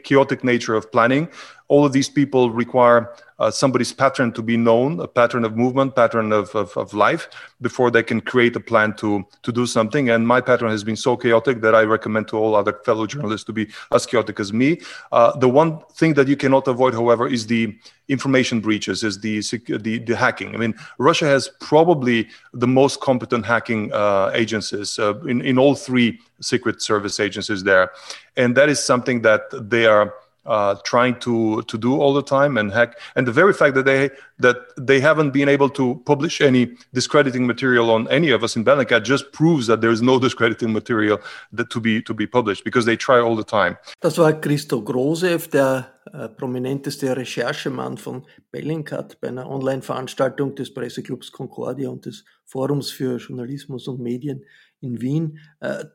S5: chaotic nature of planning. All of these people require uh, somebody's pattern to be known, a pattern of movement, pattern of, of, of, life, before they can create a plan to, to do something. And my pattern has been so chaotic that I recommend to all other fellow journalists to be as chaotic as me. Uh, the one thing that you cannot avoid, however, is the information breaches, is the, the, the hacking. I mean, Russia has probably the most competent hacking uh, agencies uh, in, in all three secret service agencies there. And that is something that they are uh, trying to to do all the time and hack and the very fact that they that they haven't been able to publish any discrediting material on any of us in Bellingcat just proves that there is no discrediting material that to be to be published because they try all the time.
S2: Das war Christo Grosev, der äh, prominenteste Recherchemann von Bellingcat bei einer Online-Veranstaltung des Presseclubs Concordia und des Forums für Journalismus und Medien in Wien. Äh,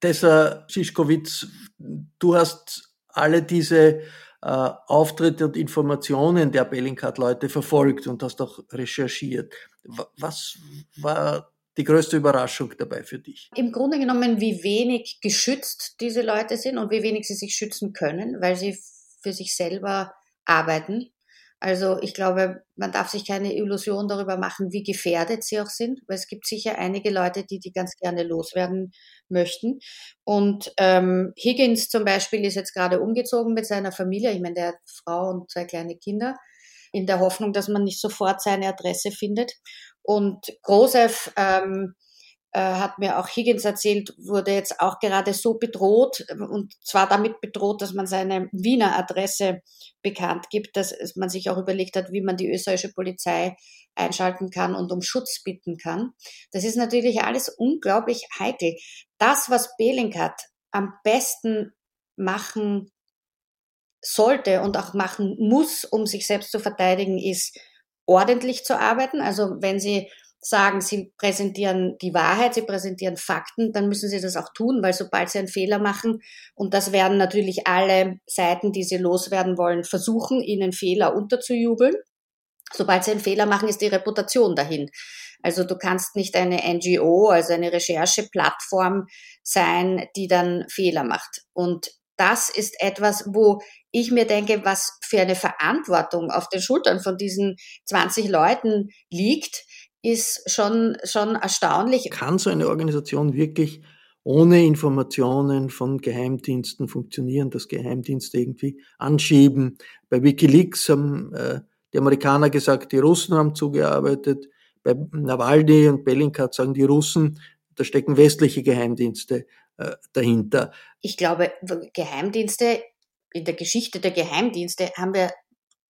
S2: Tessa Schischkowitz, du hast alle diese äh, Auftritte und Informationen der Bellingcat-Leute verfolgt und hast auch recherchiert. Was war die größte Überraschung dabei für dich?
S3: Im Grunde genommen, wie wenig geschützt diese Leute sind und wie wenig sie sich schützen können, weil sie für sich selber arbeiten. Also ich glaube, man darf sich keine Illusion darüber machen, wie gefährdet sie auch sind, weil es gibt sicher einige Leute, die die ganz gerne loswerden möchten. Und ähm, Higgins zum Beispiel ist jetzt gerade umgezogen mit seiner Familie. Ich meine, der hat Frau und zwei kleine Kinder, in der Hoffnung, dass man nicht sofort seine Adresse findet. Und Grosev ähm, äh, hat mir auch Higgins erzählt, wurde jetzt auch gerade so bedroht und zwar damit bedroht, dass man seine Wiener Adresse bekannt gibt, dass man sich auch überlegt hat, wie man die österreichische Polizei einschalten kann und um Schutz bitten kann. Das ist natürlich alles unglaublich heikel. Das, was Bellingcat am besten machen sollte und auch machen muss, um sich selbst zu verteidigen, ist ordentlich zu arbeiten. Also wenn sie sagen, sie präsentieren die Wahrheit, sie präsentieren Fakten, dann müssen sie das auch tun, weil sobald sie einen Fehler machen, und das werden natürlich alle Seiten, die sie loswerden wollen, versuchen, ihnen Fehler unterzujubeln. Sobald sie einen Fehler machen, ist die Reputation dahin. Also du kannst nicht eine NGO, also eine Rechercheplattform sein, die dann Fehler macht. Und das ist etwas, wo ich mir denke, was für eine Verantwortung auf den Schultern von diesen 20 Leuten liegt, ist schon, schon erstaunlich.
S2: Kann so eine Organisation wirklich ohne Informationen von Geheimdiensten funktionieren, dass Geheimdienste irgendwie anschieben? Bei Wikileaks haben äh, die Amerikaner gesagt, die Russen haben zugearbeitet. Bei Nawalny und Bellingcat sagen die Russen, da stecken westliche Geheimdienste äh, dahinter.
S3: Ich glaube, Geheimdienste, in der Geschichte der Geheimdienste haben wir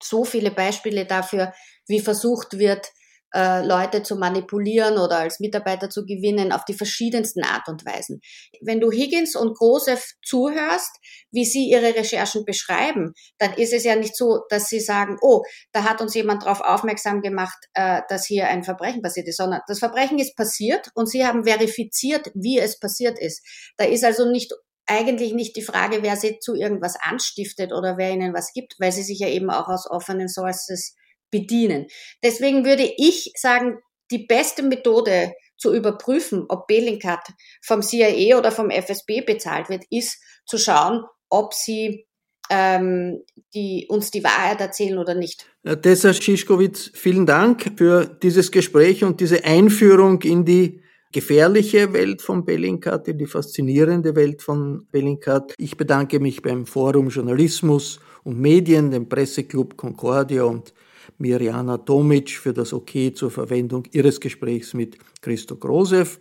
S3: so viele Beispiele dafür, wie versucht wird, äh, Leute zu manipulieren oder als Mitarbeiter zu gewinnen auf die verschiedensten Art und Weisen. Wenn du Higgins und Große zuhörst, wie sie ihre Recherchen beschreiben, dann ist es ja nicht so, dass sie sagen, oh, da hat uns jemand darauf aufmerksam gemacht, äh, dass hier ein Verbrechen passiert ist, sondern das Verbrechen ist passiert und sie haben verifiziert, wie es passiert ist. Da ist also nicht eigentlich nicht die Frage, wer sie zu irgendwas anstiftet oder wer ihnen was gibt, weil sie sich ja eben auch aus offenen Sources bedienen. Deswegen würde ich sagen, die beste Methode zu überprüfen, ob Bellingcat vom CIA oder vom FSB bezahlt wird, ist zu schauen, ob sie ähm, die, uns die Wahrheit erzählen oder nicht.
S2: Tessa Schischkowitz, vielen Dank für dieses Gespräch und diese Einführung in die gefährliche Welt von Bellingcat, in die faszinierende Welt von Bellingcat. Ich bedanke mich beim Forum Journalismus und Medien, dem Presseclub Concordia und Mirjana Tomic für das Okay zur Verwendung ihres Gesprächs mit Christo Grosev.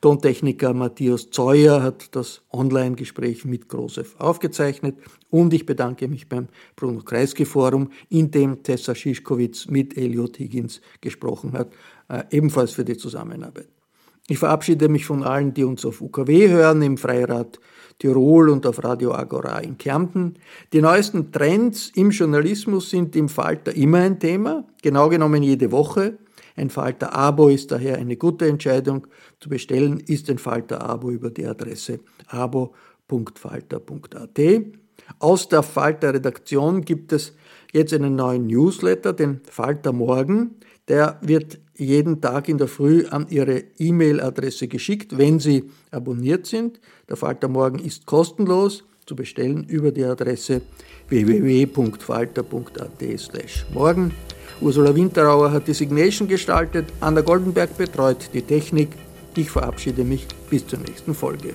S2: Tontechniker Matthias Zeuer hat das Online-Gespräch mit Grosev aufgezeichnet und ich bedanke mich beim Bruno Kreisky Forum, in dem Tessa Schischkowitz mit Eliot Higgins gesprochen hat, äh, ebenfalls für die Zusammenarbeit. Ich verabschiede mich von allen, die uns auf UKW hören, im Freirad Tirol und auf Radio Agora in Kärnten. Die neuesten Trends im Journalismus sind im Falter immer ein Thema, genau genommen jede Woche. Ein Falter-Abo ist daher eine gute Entscheidung. Zu bestellen ist ein Falter-Abo über die Adresse abo.falter.at. Aus der Falter-Redaktion gibt es jetzt einen neuen Newsletter, den Falter Morgen. Der wird jeden Tag in der Früh an Ihre E-Mail-Adresse geschickt, wenn Sie abonniert sind. Der Falter Morgen ist kostenlos zu bestellen über die Adresse www.falter.at/morgen. Ursula Winterauer hat die Signation gestaltet, Anna Goldenberg betreut die Technik. Ich verabschiede mich bis zur nächsten Folge.